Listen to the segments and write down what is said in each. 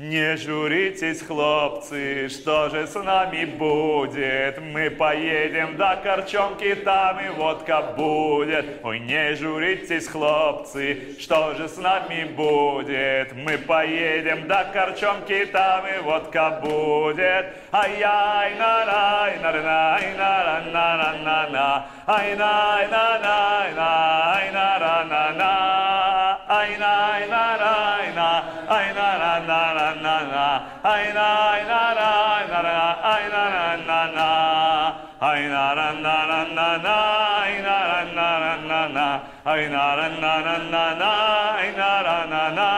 Не журитесь, хлопцы, что же с нами будет? Мы поедем до Корчонки, там и водка будет. Ой, не журитесь, хлопцы, что же с нами будет? Мы поедем до Корчонки, там и водка будет. Ай-яй, на рай на рай на на на на на ай на на на на ай на на на на ай на на на на ай на Ay na na na na na, ay na na na na, ay na na na na na, ay na na na na na, ay na na na na na,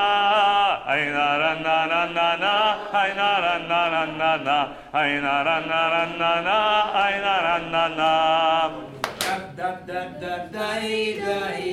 ay na na na na na, ay na na na na na, ay na na na na na, ay na na na na. Da da da da Dai, dai, dai.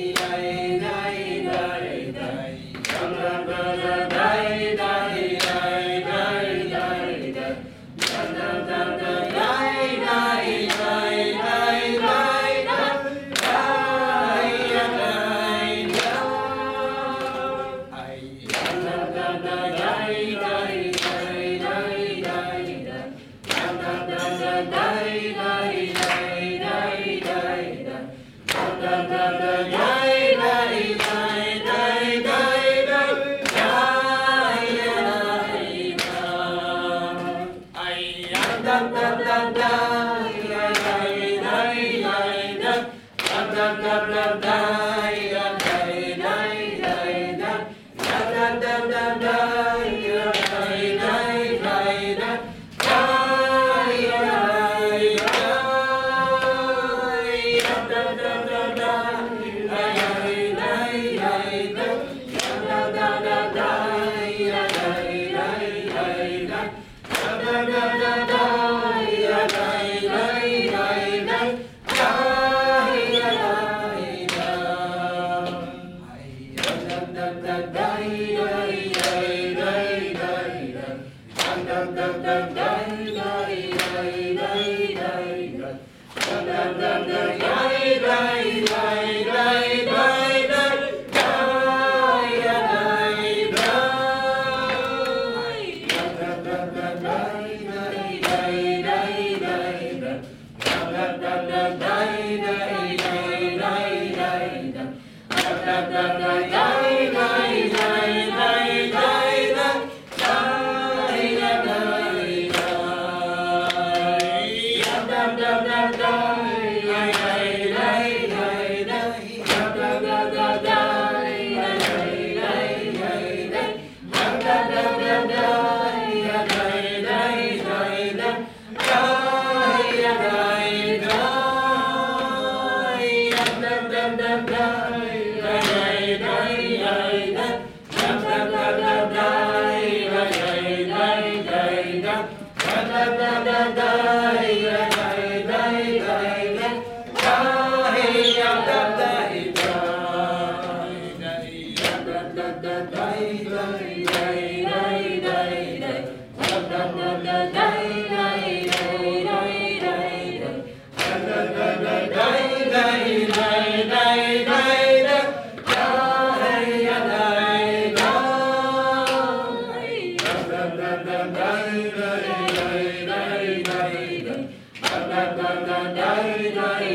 Jai Jai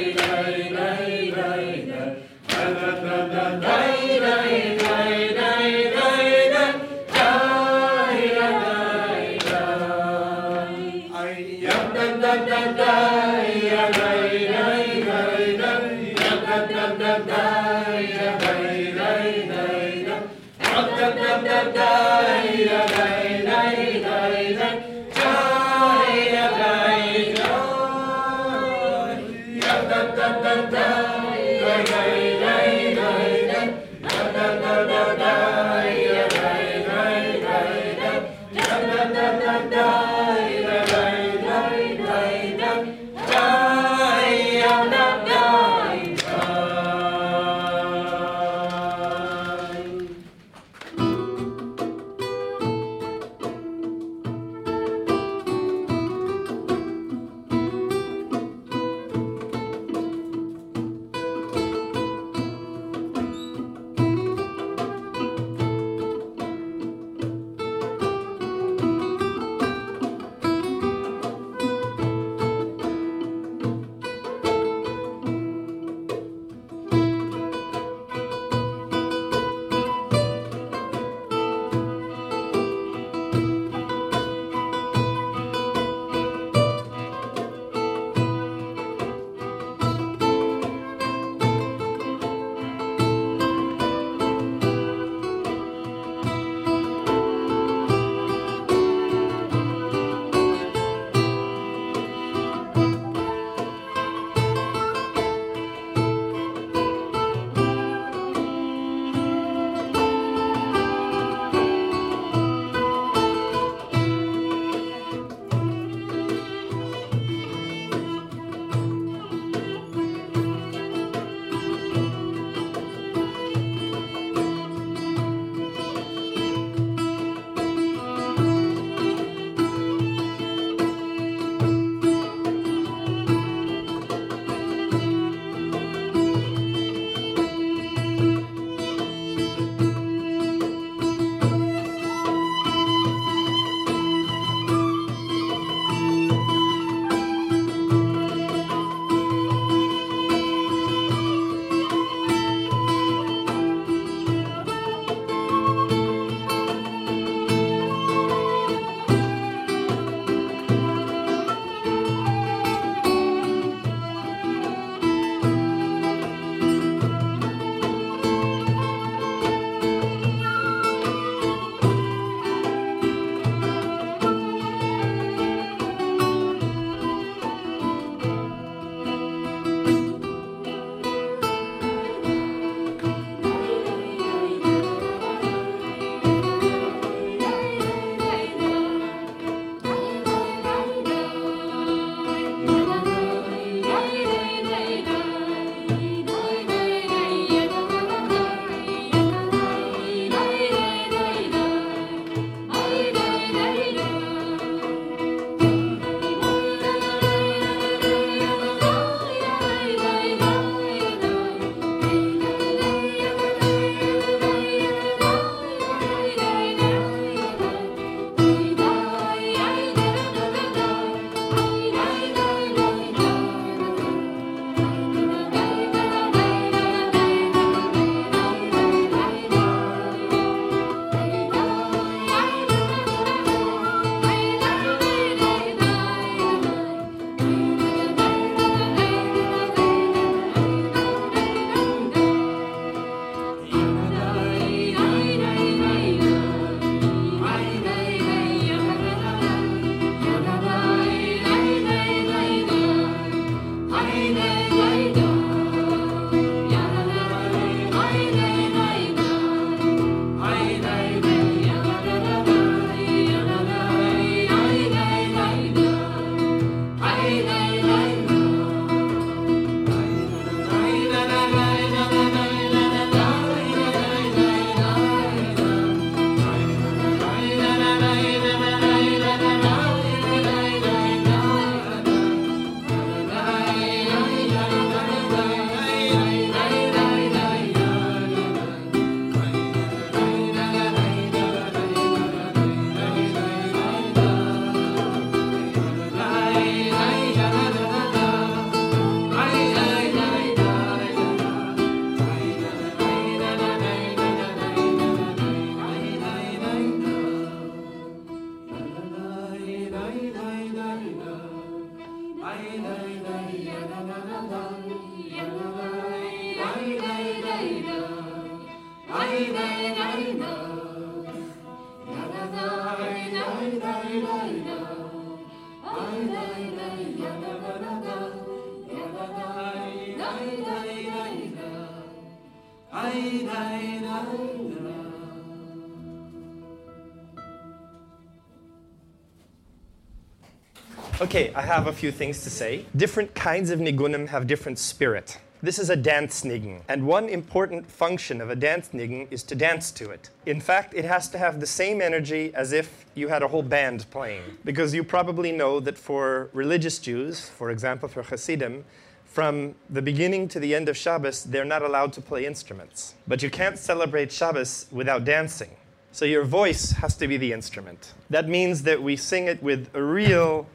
Okay, I have a few things to say. Different kinds of nigunim have different spirit. This is a dance nigun, and one important function of a dance nigun is to dance to it. In fact, it has to have the same energy as if you had a whole band playing. Because you probably know that for religious Jews, for example for Hasidim, from the beginning to the end of Shabbos, they're not allowed to play instruments. But you can't celebrate Shabbos without dancing. So your voice has to be the instrument. That means that we sing it with a real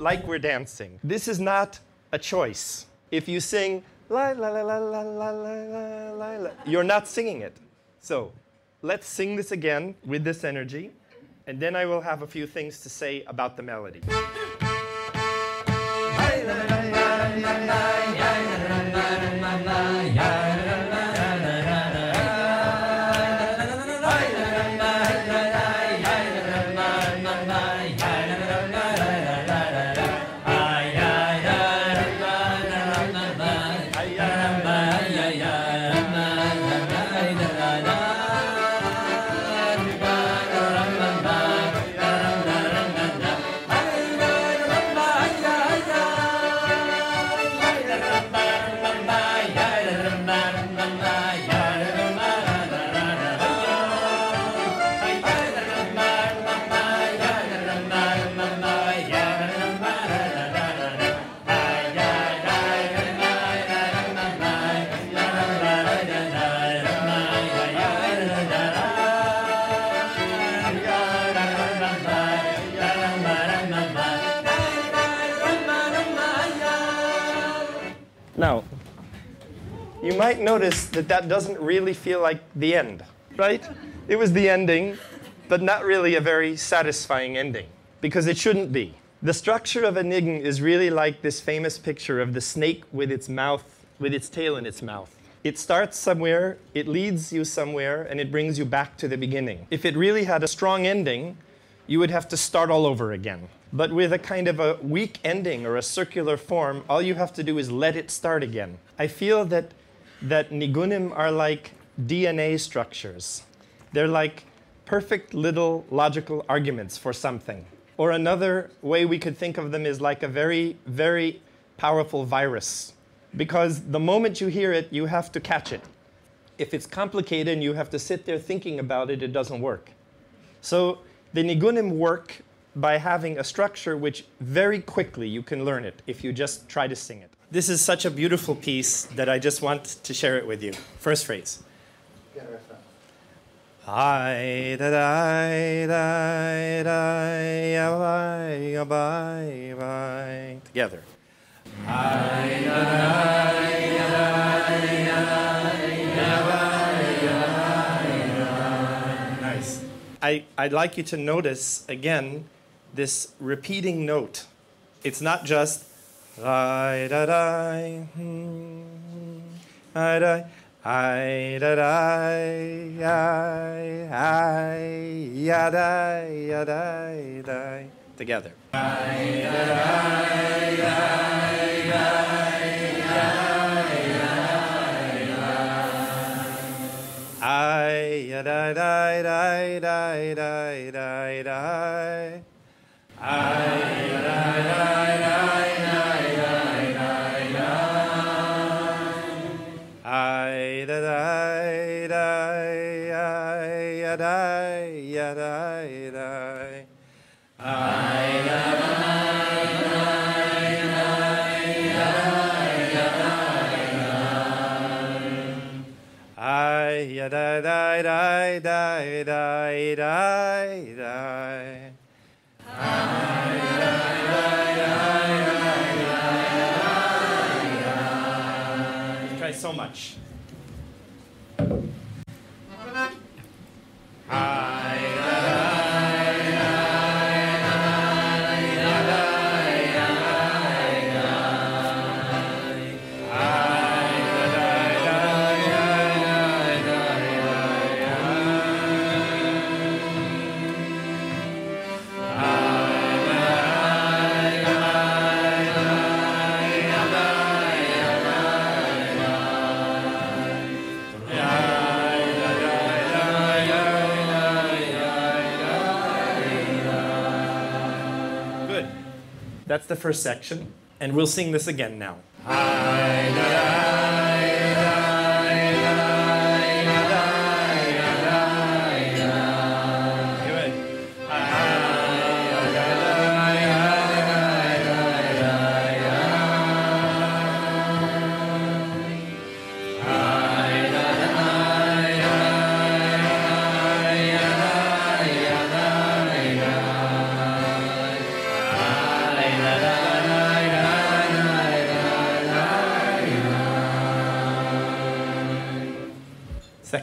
like we're dancing. This is not a choice. If you sing you're not singing it. So let's sing this again with this energy, and then I will have a few things to say about the melody. Might notice that that doesn't really feel like the end, right? It was the ending, but not really a very satisfying ending, because it shouldn't be. The structure of a nigun is really like this famous picture of the snake with its mouth, with its tail in its mouth. It starts somewhere, it leads you somewhere, and it brings you back to the beginning. If it really had a strong ending, you would have to start all over again. But with a kind of a weak ending or a circular form, all you have to do is let it start again. I feel that, that nigunim are like DNA structures. They're like perfect little logical arguments for something. Or another way we could think of them is like a very, very powerful virus. Because the moment you hear it, you have to catch it. If it's complicated and you have to sit there thinking about it, it doesn't work. So the nigunim work by having a structure which very quickly you can learn it if you just try to sing it. This is such a beautiful piece that I just want to share it with you. First phrase. I da da da da bye bye together. I da da Nice. I, I'd like you to notice again this repeating note. It's not just I da dai. I dai. I da I, I, I, Ya dai. Ya dai. Dai. Together. I da dai. Dai. Dai. Ay, ya da da da da da da da. I, da da That's the first section. And we'll sing this again now.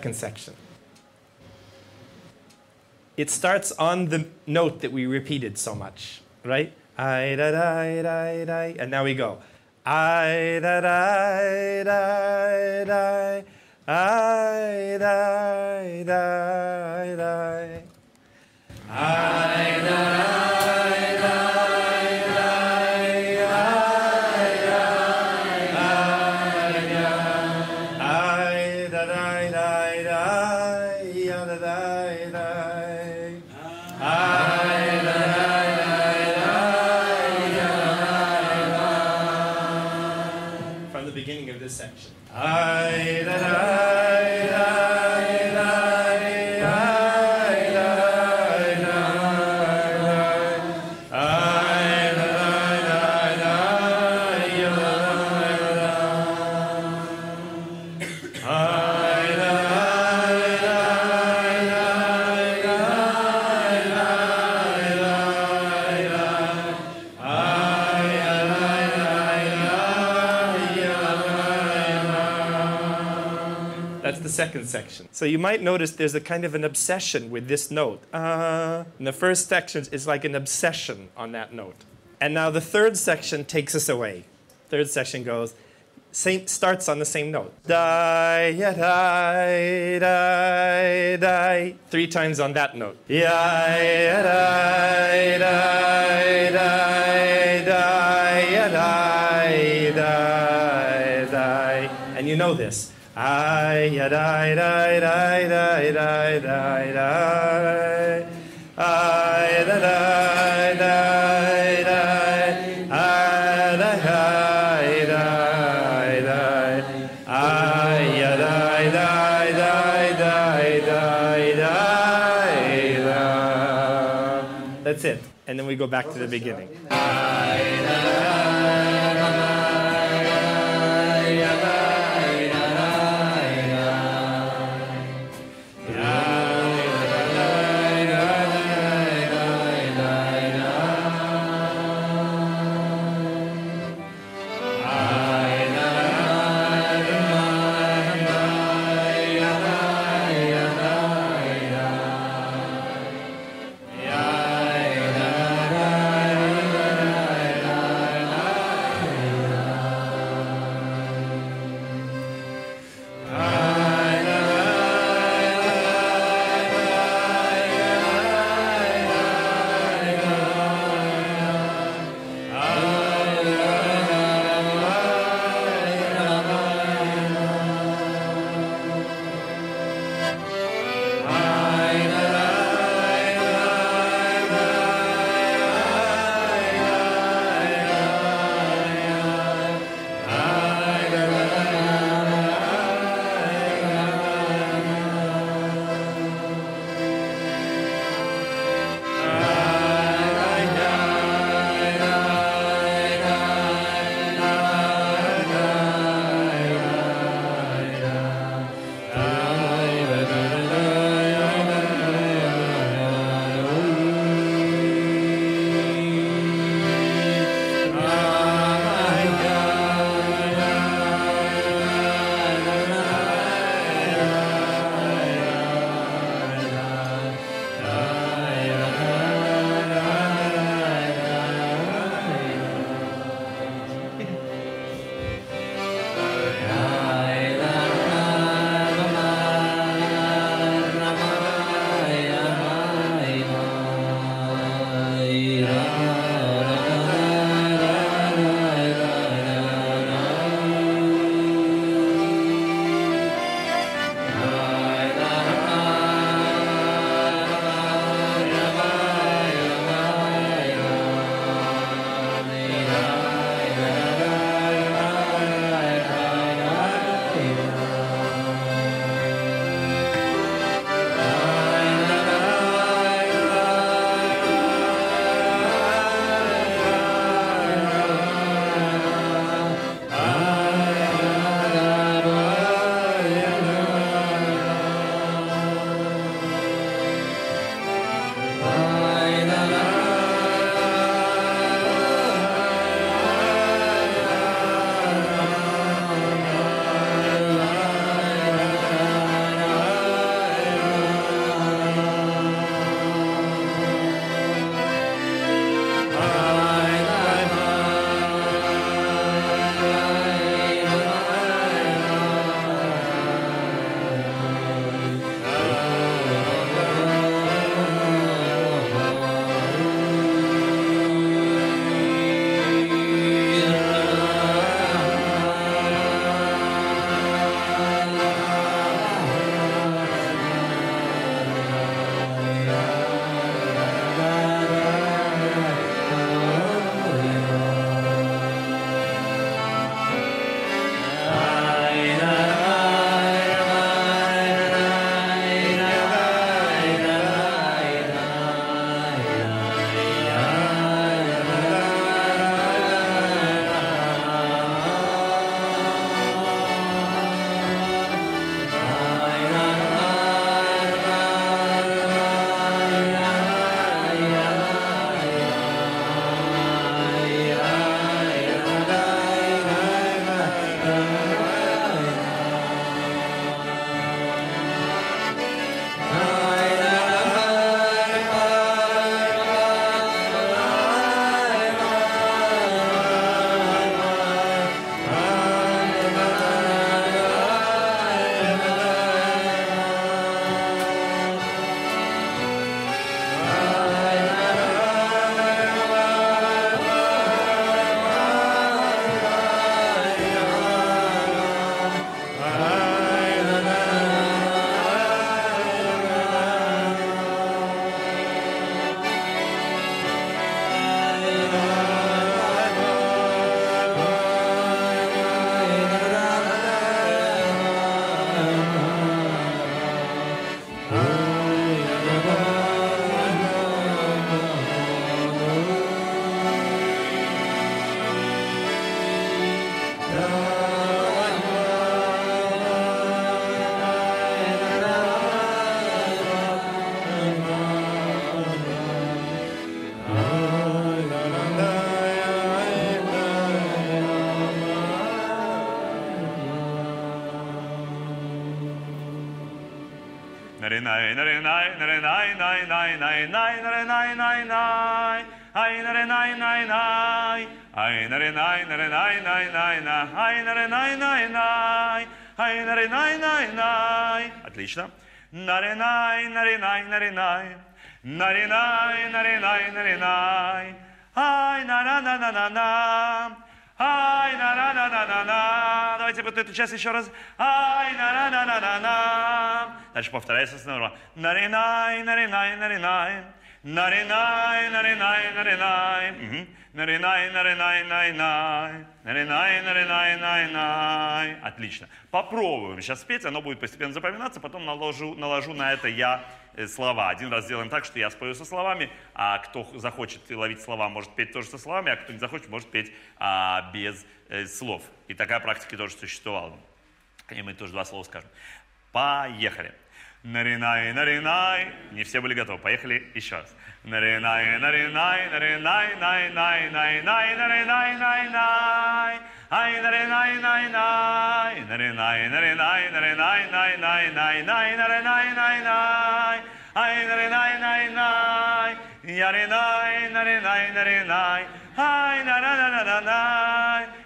Second section. It starts on the note that we repeated so much, right? I da da da da, and now we go. I da da da da, I da da da. I beginning of this section. I second section. So you might notice there's a kind of an obsession with this note. Uh, and the first section is like an obsession on that note. And now the third section takes us away. Third section goes, same, starts on the same note. Die, ya, die, die, die. Three times on that note. Ya, ya, die, die, die, die, ya, die, die, die. And you know this. I, ya, die, die, die, die, die, die, die. I, da, die, die, die. I, da, die, die, die. I, ya, die, die, die, die, die, die, die. That's it. And then we go back to the beginning. Отлично. Наринай, наринай, наринай. Наринай, наринай, наринай. Ай, на на на на на на Ай, на на на на на на вот эту часть еще раз. Ай, на на на на на на Дальше повторяется снова. Наринай, наринай, наринай. Наринай, наринай, наринай. Наринай, наринай, най, най. Наринай, наринай, най, най. Отлично. Попробуем сейчас спеть, оно будет постепенно запоминаться, потом наложу, наложу на это я э, слова. Один раз сделаем так, что я спою со словами, а кто захочет ловить слова, может петь тоже со словами, а кто не захочет, может петь а, без э, слов. И такая практика тоже существовала. И мы тоже два слова скажем. Поехали. Наринай, наринай. Не все были готовы. Поехали еще раз. Наринай, наринай, наринай, най, най, най, най, наринай, най, най. Ай, наринай, най, най. Наринай, наринай, наринай, най, най, най, най, наринай, най, най. Ай, наринай, най, най. Яринай, наринай, наринай. Ай, на на на на на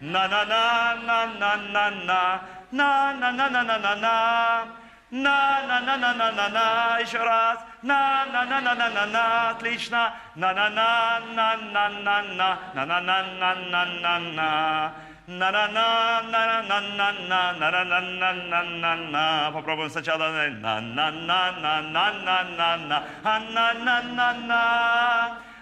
на-на-на-на-на-на-на, на-на-на-на-на-на-на, на-на-на-на-на-на-на, еще раз, на-на-на-на-на-на-на, отлично, на-на-на-на-на-на-на, на-на-на-на-на-на-на, на-на-на-на-на-на-на-на-на-на-на-на-на. Попробуем сначала. На-на-на-на-на-на-на-на, на-на-на-на-на.